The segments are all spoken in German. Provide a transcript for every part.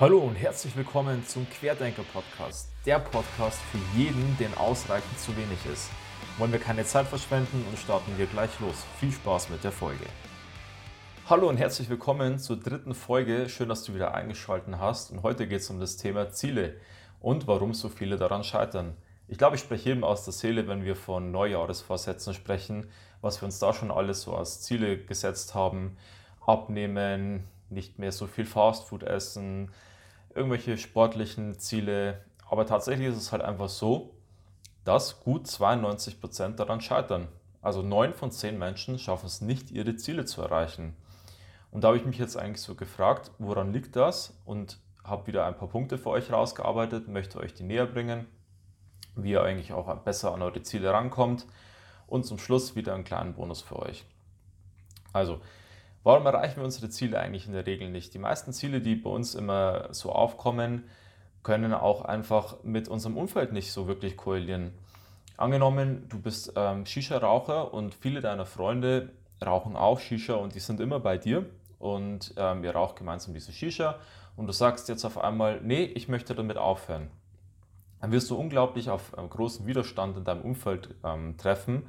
Hallo und herzlich willkommen zum Querdenker Podcast. Der Podcast für jeden, den ausreichend zu wenig ist. Wollen wir keine Zeit verschwenden und starten wir gleich los. Viel Spaß mit der Folge. Hallo und herzlich willkommen zur dritten Folge. Schön, dass du wieder eingeschaltet hast. Und heute geht es um das Thema Ziele und warum so viele daran scheitern. Ich glaube, ich spreche jedem aus der Seele, wenn wir von Neujahresvorsätzen sprechen, was wir uns da schon alles so als Ziele gesetzt haben. Abnehmen, nicht mehr so viel Fastfood essen, irgendwelche sportlichen Ziele. Aber tatsächlich ist es halt einfach so, dass gut 92 Prozent daran scheitern. Also 9 von 10 Menschen schaffen es nicht, ihre Ziele zu erreichen. Und da habe ich mich jetzt eigentlich so gefragt, woran liegt das? Und habe wieder ein paar Punkte für euch rausgearbeitet, möchte euch die näher bringen, wie ihr eigentlich auch besser an eure Ziele rankommt. Und zum Schluss wieder einen kleinen Bonus für euch. Also, Warum erreichen wir unsere Ziele eigentlich in der Regel nicht? Die meisten Ziele, die bei uns immer so aufkommen, können auch einfach mit unserem Umfeld nicht so wirklich korrelieren. Angenommen, du bist ähm, Shisha-Raucher und viele deiner Freunde rauchen auch Shisha und die sind immer bei dir und ähm, ihr raucht gemeinsam diese Shisha und du sagst jetzt auf einmal, nee, ich möchte damit aufhören. Dann wirst du unglaublich auf ähm, großen Widerstand in deinem Umfeld ähm, treffen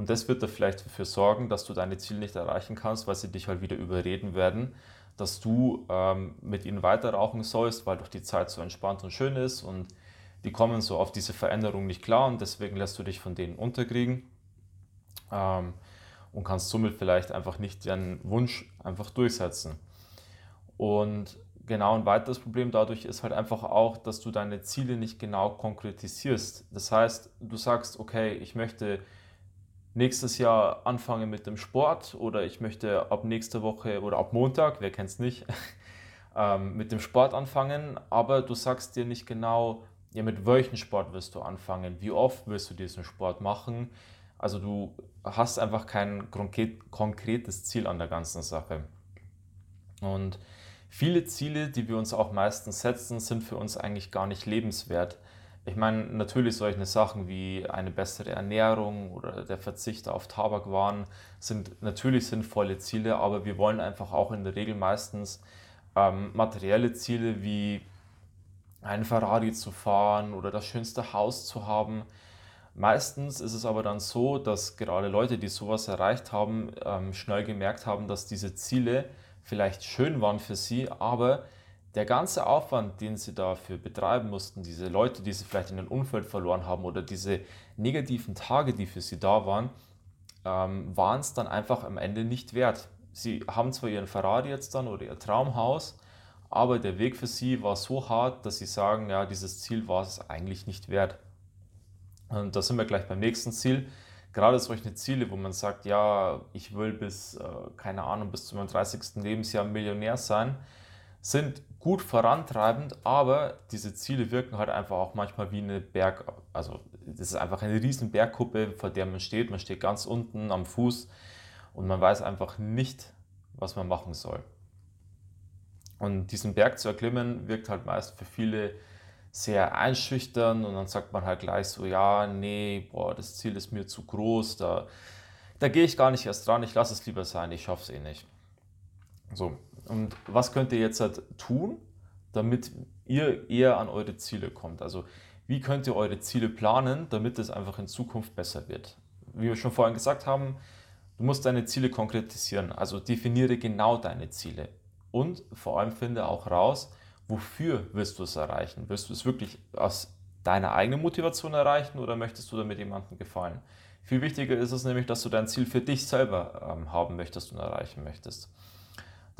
und das wird da vielleicht dafür sorgen, dass du deine Ziele nicht erreichen kannst, weil sie dich halt wieder überreden werden, dass du ähm, mit ihnen weiter rauchen sollst, weil doch die Zeit so entspannt und schön ist und die kommen so auf diese Veränderung nicht klar und deswegen lässt du dich von denen unterkriegen ähm, und kannst somit vielleicht einfach nicht deinen Wunsch einfach durchsetzen. Und genau ein weiteres Problem dadurch ist halt einfach auch, dass du deine Ziele nicht genau konkretisierst. Das heißt, du sagst, okay, ich möchte nächstes Jahr anfange mit dem Sport oder ich möchte ab nächster Woche oder ab Montag, wer kennt es nicht, ähm, mit dem Sport anfangen, aber du sagst dir nicht genau, ja, mit welchem Sport wirst du anfangen, wie oft wirst du diesen Sport machen. Also du hast einfach kein konkretes Ziel an der ganzen Sache. Und viele Ziele, die wir uns auch meistens setzen, sind für uns eigentlich gar nicht lebenswert. Ich meine, natürlich solche Sachen wie eine bessere Ernährung oder der Verzicht auf Tabakwaren sind natürlich sinnvolle Ziele, aber wir wollen einfach auch in der Regel meistens ähm, materielle Ziele wie einen Ferrari zu fahren oder das schönste Haus zu haben. Meistens ist es aber dann so, dass gerade Leute, die sowas erreicht haben, ähm, schnell gemerkt haben, dass diese Ziele vielleicht schön waren für sie, aber der ganze Aufwand, den sie dafür betreiben mussten, diese Leute, die sie vielleicht in ein Umfeld verloren haben oder diese negativen Tage, die für sie da waren, ähm, waren es dann einfach am Ende nicht wert. Sie haben zwar ihren Ferrari jetzt dann oder ihr Traumhaus, aber der Weg für sie war so hart, dass sie sagen, ja, dieses Ziel war es eigentlich nicht wert. Und da sind wir gleich beim nächsten Ziel. Gerade solche Ziele, wo man sagt, ja, ich will bis, äh, keine Ahnung, bis zu meinem 30. Lebensjahr Millionär sein, sind gut vorantreibend, aber diese Ziele wirken halt einfach auch manchmal wie eine Berg, also das ist einfach eine riesen Bergkuppe, vor der man steht. Man steht ganz unten am Fuß und man weiß einfach nicht, was man machen soll. Und diesen Berg zu erklimmen wirkt halt meist für viele sehr einschüchtern und dann sagt man halt gleich so, ja, nee, boah, das Ziel ist mir zu groß, da, da gehe ich gar nicht erst dran, ich lasse es lieber sein, ich schaffe es eh nicht. So, und was könnt ihr jetzt halt tun, damit ihr eher an eure Ziele kommt? Also wie könnt ihr eure Ziele planen, damit es einfach in Zukunft besser wird? Wie wir schon vorhin gesagt haben, du musst deine Ziele konkretisieren. Also definiere genau deine Ziele. Und vor allem finde auch raus, wofür willst du es erreichen? Willst du es wirklich aus deiner eigenen Motivation erreichen oder möchtest du damit jemandem gefallen? Viel wichtiger ist es nämlich, dass du dein Ziel für dich selber ähm, haben möchtest und erreichen möchtest.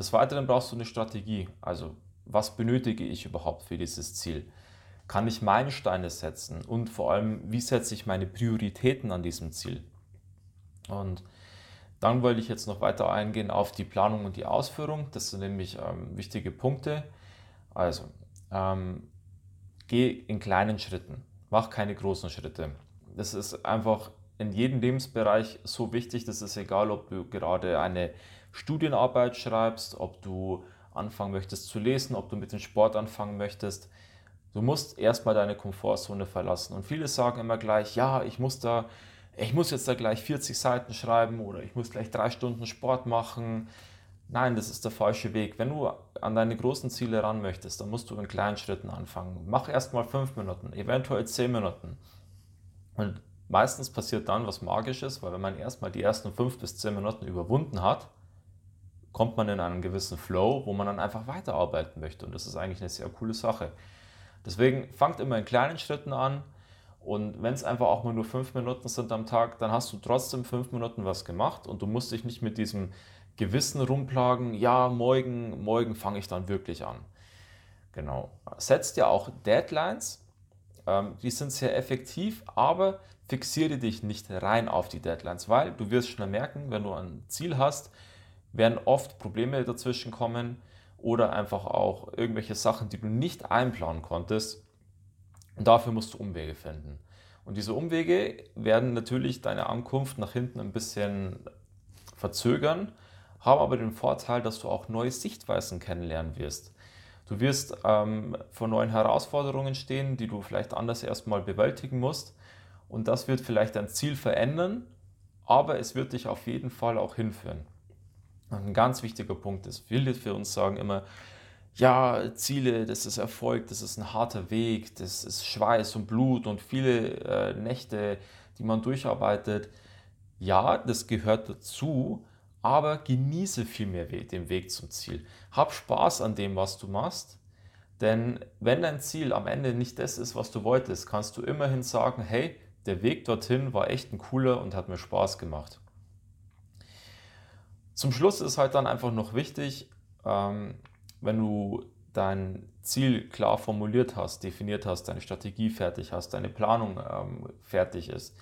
Des Weiteren brauchst du eine Strategie. Also, was benötige ich überhaupt für dieses Ziel? Kann ich Meilensteine setzen? Und vor allem, wie setze ich meine Prioritäten an diesem Ziel? Und dann wollte ich jetzt noch weiter eingehen auf die Planung und die Ausführung. Das sind nämlich ähm, wichtige Punkte. Also, ähm, geh in kleinen Schritten. Mach keine großen Schritte. Das ist einfach in jedem Lebensbereich so wichtig. Das ist egal, ob du gerade eine Studienarbeit schreibst, ob du anfangen möchtest zu lesen, ob du mit dem Sport anfangen möchtest. Du musst erstmal deine Komfortzone verlassen. Und viele sagen immer gleich, ja, ich muss da, ich muss jetzt da gleich 40 Seiten schreiben oder ich muss gleich drei Stunden Sport machen. Nein, das ist der falsche Weg. Wenn du an deine großen Ziele ran möchtest, dann musst du in kleinen Schritten anfangen. Mach erst mal fünf Minuten, eventuell zehn Minuten. Und meistens passiert dann was Magisches, weil wenn man erstmal die ersten fünf bis zehn Minuten überwunden hat, kommt man in einen gewissen Flow, wo man dann einfach weiterarbeiten möchte. Und das ist eigentlich eine sehr coole Sache. Deswegen fangt immer in kleinen Schritten an. Und wenn es einfach auch mal nur fünf Minuten sind am Tag, dann hast du trotzdem fünf Minuten was gemacht und du musst dich nicht mit diesem Gewissen rumplagen, ja, morgen, morgen fange ich dann wirklich an. Genau. Setzt ja auch Deadlines. Ähm, die sind sehr effektiv, aber fixiere dich nicht rein auf die Deadlines, weil du wirst schnell merken, wenn du ein Ziel hast, werden oft Probleme dazwischen kommen oder einfach auch irgendwelche Sachen, die du nicht einplanen konntest. Und dafür musst du Umwege finden. Und diese Umwege werden natürlich deine Ankunft nach hinten ein bisschen verzögern haben aber den Vorteil, dass du auch neue Sichtweisen kennenlernen wirst. Du wirst ähm, vor neuen Herausforderungen stehen, die du vielleicht anders erstmal bewältigen musst. Und das wird vielleicht dein Ziel verändern, aber es wird dich auf jeden Fall auch hinführen. Ein ganz wichtiger Punkt ist, viele für uns sagen immer, ja, Ziele, das ist Erfolg, das ist ein harter Weg, das ist Schweiß und Blut und viele äh, Nächte, die man durcharbeitet. Ja, das gehört dazu, aber genieße vielmehr den Weg zum Ziel. Hab Spaß an dem, was du machst, denn wenn dein Ziel am Ende nicht das ist, was du wolltest, kannst du immerhin sagen, hey, der Weg dorthin war echt ein cooler und hat mir Spaß gemacht. Zum Schluss ist halt dann einfach noch wichtig, ähm, wenn du dein Ziel klar formuliert hast, definiert hast, deine Strategie fertig hast, deine Planung ähm, fertig ist,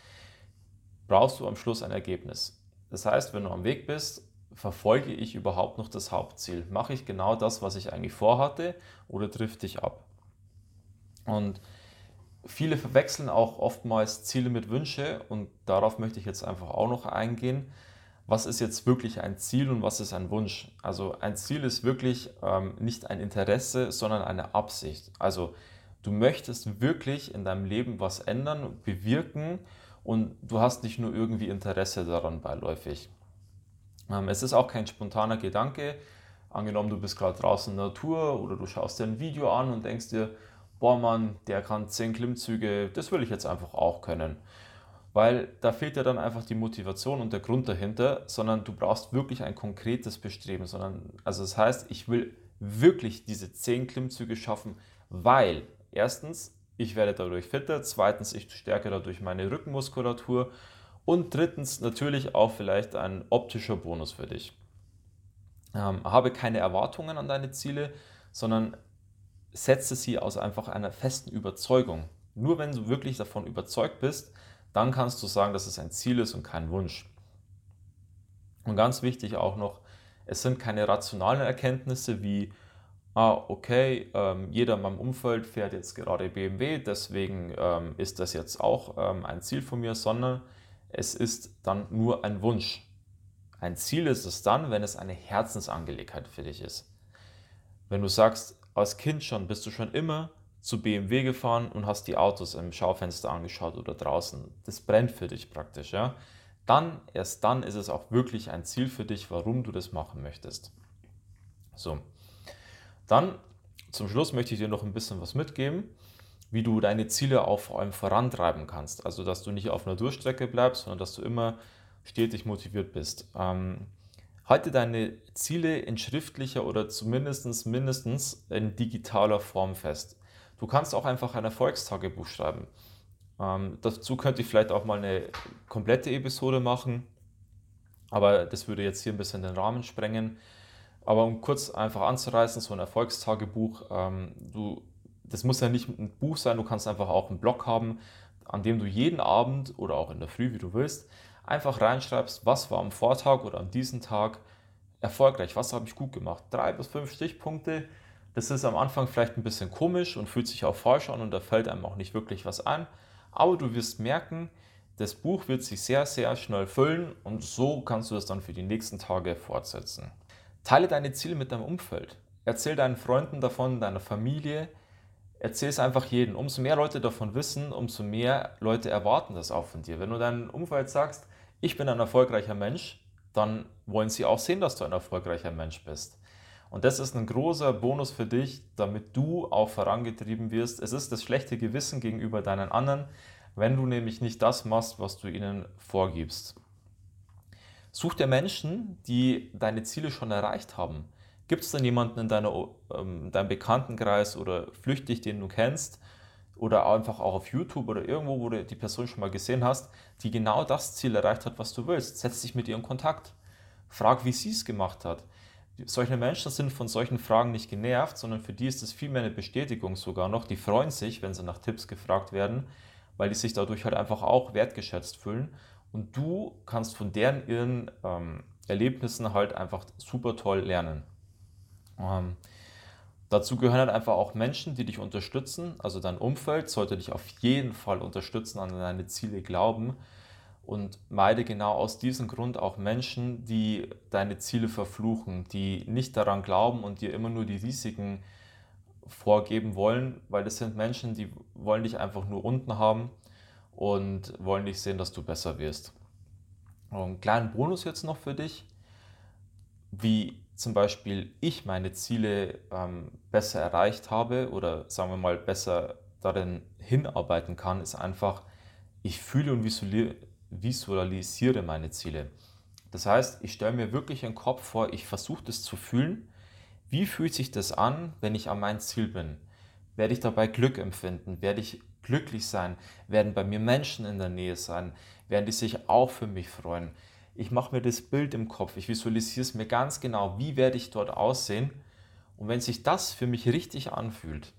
brauchst du am Schluss ein Ergebnis. Das heißt, wenn du am Weg bist, verfolge ich überhaupt noch das Hauptziel? Mache ich genau das, was ich eigentlich vorhatte oder trifft dich ab? Und viele verwechseln auch oftmals Ziele mit Wünsche und darauf möchte ich jetzt einfach auch noch eingehen. Was ist jetzt wirklich ein Ziel und was ist ein Wunsch? Also ein Ziel ist wirklich ähm, nicht ein Interesse, sondern eine Absicht. Also du möchtest wirklich in deinem Leben was ändern, bewirken und du hast nicht nur irgendwie Interesse daran beiläufig. Ähm, es ist auch kein spontaner Gedanke. Angenommen, du bist gerade draußen in der Natur oder du schaust dir ein Video an und denkst dir, boah Mann, der kann 10 Klimmzüge, das will ich jetzt einfach auch können. Weil da fehlt ja dann einfach die Motivation und der Grund dahinter, sondern du brauchst wirklich ein konkretes Bestreben. Sondern, also das heißt, ich will wirklich diese 10 Klimmzüge schaffen, weil erstens ich werde dadurch fitter, zweitens, ich stärke dadurch meine Rückenmuskulatur und drittens natürlich auch vielleicht ein optischer Bonus für dich. Ähm, habe keine Erwartungen an deine Ziele, sondern setze sie aus einfach einer festen Überzeugung. Nur wenn du wirklich davon überzeugt bist, dann kannst du sagen, dass es ein Ziel ist und kein Wunsch. Und ganz wichtig auch noch, es sind keine rationalen Erkenntnisse wie ah, okay, ähm, jeder in meinem Umfeld fährt jetzt gerade BMW, deswegen ähm, ist das jetzt auch ähm, ein Ziel von mir, sondern es ist dann nur ein Wunsch. Ein Ziel ist es dann, wenn es eine Herzensangelegenheit für dich ist. Wenn du sagst, als Kind schon bist du schon immer zu BMW gefahren und hast die Autos im Schaufenster angeschaut oder draußen. Das brennt für dich praktisch, ja. Dann, erst dann ist es auch wirklich ein Ziel für dich, warum du das machen möchtest. So, dann zum Schluss möchte ich dir noch ein bisschen was mitgeben, wie du deine Ziele auch vor allem vorantreiben kannst. Also, dass du nicht auf einer Durchstrecke bleibst, sondern dass du immer stetig motiviert bist. Ähm, halte deine Ziele in schriftlicher oder zumindest mindestens in digitaler Form fest. Du kannst auch einfach ein Erfolgstagebuch schreiben. Ähm, dazu könnte ich vielleicht auch mal eine komplette Episode machen, aber das würde jetzt hier ein bisschen den Rahmen sprengen. Aber um kurz einfach anzureißen, so ein Erfolgstagebuch, ähm, du, das muss ja nicht ein Buch sein, du kannst einfach auch einen Blog haben, an dem du jeden Abend oder auch in der Früh, wie du willst, einfach reinschreibst, was war am Vortag oder an diesem Tag erfolgreich, was habe ich gut gemacht. Drei bis fünf Stichpunkte. Das ist am Anfang vielleicht ein bisschen komisch und fühlt sich auch falsch an und da fällt einem auch nicht wirklich was ein. Aber du wirst merken, das Buch wird sich sehr, sehr schnell füllen und so kannst du das dann für die nächsten Tage fortsetzen. Teile deine Ziele mit deinem Umfeld. Erzähl deinen Freunden davon, deiner Familie. Erzähl es einfach jedem. Umso mehr Leute davon wissen, umso mehr Leute erwarten das auch von dir. Wenn du deinem Umfeld sagst, ich bin ein erfolgreicher Mensch, dann wollen sie auch sehen, dass du ein erfolgreicher Mensch bist. Und das ist ein großer Bonus für dich, damit du auch vorangetrieben wirst. Es ist das schlechte Gewissen gegenüber deinen anderen, wenn du nämlich nicht das machst, was du ihnen vorgibst. Such dir Menschen, die deine Ziele schon erreicht haben. Gibt es denn jemanden in deiner, ähm, deinem Bekanntenkreis oder flüchtig, den du kennst, oder einfach auch auf YouTube oder irgendwo, wo du die Person schon mal gesehen hast, die genau das Ziel erreicht hat, was du willst. Setz dich mit ihr in Kontakt. Frag, wie sie es gemacht hat. Solche Menschen sind von solchen Fragen nicht genervt, sondern für die ist es vielmehr eine Bestätigung sogar noch. Die freuen sich, wenn sie nach Tipps gefragt werden, weil die sich dadurch halt einfach auch wertgeschätzt fühlen. Und du kannst von deren ihren ähm, Erlebnissen halt einfach super toll lernen. Ähm, dazu gehören halt einfach auch Menschen, die dich unterstützen. Also dein Umfeld sollte dich auf jeden Fall unterstützen, an deine Ziele glauben. Und meide genau aus diesem Grund auch Menschen, die deine Ziele verfluchen, die nicht daran glauben und dir immer nur die Risiken vorgeben wollen, weil das sind Menschen, die wollen dich einfach nur unten haben und wollen nicht sehen, dass du besser wirst. Und einen kleinen Bonus jetzt noch für dich, wie zum Beispiel ich meine Ziele ähm, besser erreicht habe oder sagen wir mal besser darin hinarbeiten kann, ist einfach, ich fühle und visualisiere meine Ziele. Das heißt, ich stelle mir wirklich einen Kopf vor, ich versuche das zu fühlen. Wie fühlt sich das an, wenn ich an mein Ziel bin? Werde ich dabei Glück empfinden? Werde ich glücklich sein? Werden bei mir Menschen in der Nähe sein? Werden die sich auch für mich freuen? Ich mache mir das Bild im Kopf, ich visualisiere es mir ganz genau, wie werde ich dort aussehen. Und wenn sich das für mich richtig anfühlt,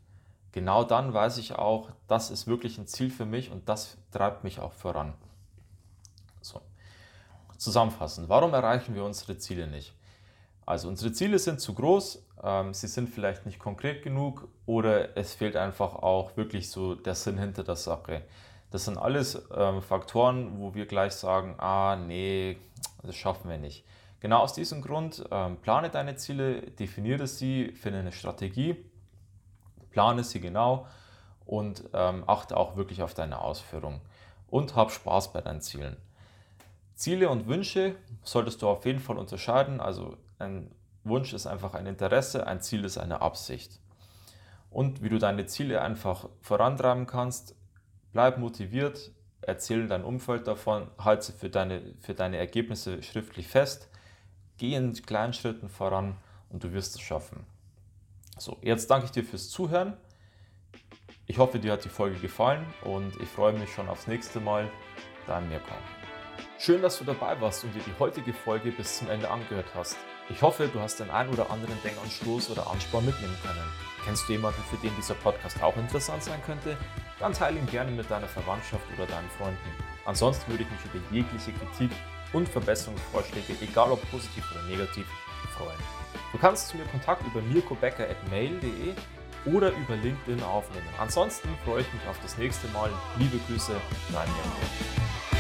genau dann weiß ich auch, das ist wirklich ein Ziel für mich und das treibt mich auch voran. So. Zusammenfassend, warum erreichen wir unsere Ziele nicht? Also unsere Ziele sind zu groß, ähm, sie sind vielleicht nicht konkret genug oder es fehlt einfach auch wirklich so der Sinn hinter der Sache. Das sind alles ähm, Faktoren, wo wir gleich sagen, ah nee, das schaffen wir nicht. Genau aus diesem Grund ähm, plane deine Ziele, definiere sie, finde eine Strategie, plane sie genau und ähm, achte auch wirklich auf deine Ausführung und hab Spaß bei deinen Zielen. Ziele und Wünsche solltest du auf jeden Fall unterscheiden. Also ein Wunsch ist einfach ein Interesse, ein Ziel ist eine Absicht. Und wie du deine Ziele einfach vorantreiben kannst, bleib motiviert, erzähle dein Umfeld davon, halte für deine, für deine Ergebnisse schriftlich fest, geh in kleinen Schritten voran und du wirst es schaffen. So, jetzt danke ich dir fürs Zuhören. Ich hoffe, dir hat die Folge gefallen und ich freue mich schon aufs nächste Mal. Dein Mirko. Schön, dass du dabei warst und dir die heutige Folge bis zum Ende angehört hast. Ich hoffe, du hast den einen oder anderen Denkanstoß oder Ansporn mitnehmen können. Kennst du jemanden, für den dieser Podcast auch interessant sein könnte? Dann teile ihn gerne mit deiner Verwandtschaft oder deinen Freunden. Ansonsten würde ich mich über jegliche Kritik und Verbesserungsvorschläge, egal ob positiv oder negativ, freuen. Du kannst zu mir Kontakt über mirkobecker.mail.de oder über LinkedIn aufnehmen. Ansonsten freue ich mich auf das nächste Mal. Liebe Grüße, dein Mirko.